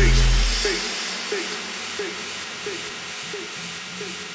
face, face, face, face, face, face, face, face.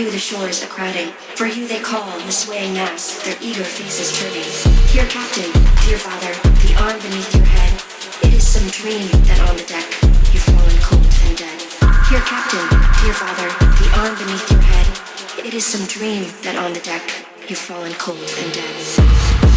You, the shores are crowding. For you, they call the swaying mass, their eager faces turning. Here, captain, dear father, the arm beneath your head. It is some dream that on the deck you've fallen cold and dead. Dear captain, dear father, the arm beneath your head. It is some dream that on the deck you've fallen cold and dead.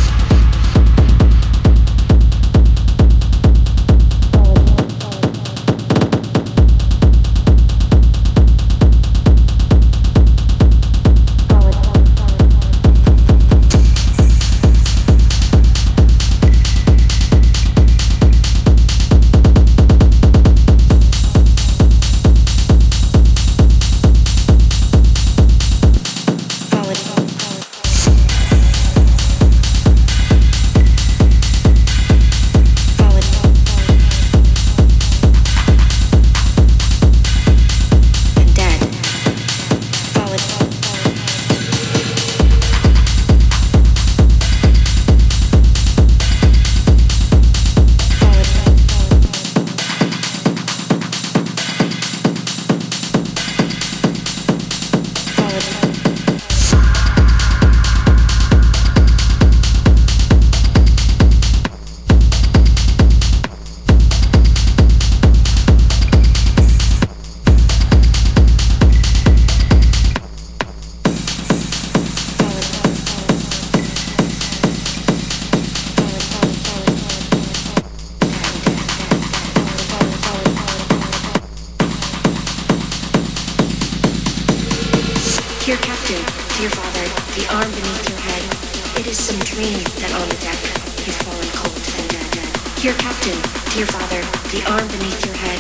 Dear dear father, the arm beneath your head. It is some dream that on the deck you've fallen cold and dead. Dear captain, dear father, the arm beneath your head.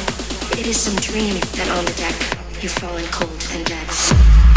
It is some dream that on the deck you've fallen cold and dead.